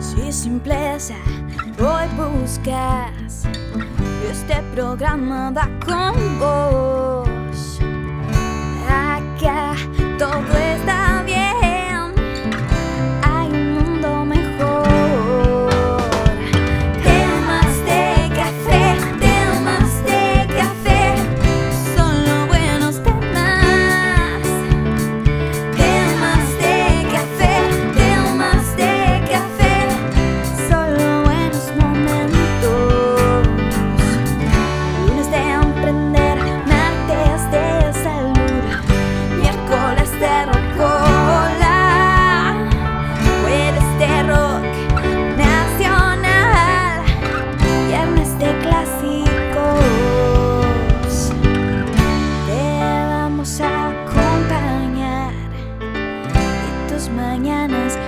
Si simpleza hoy buscas, este programa va con vos. acompañar. Y tus mañanas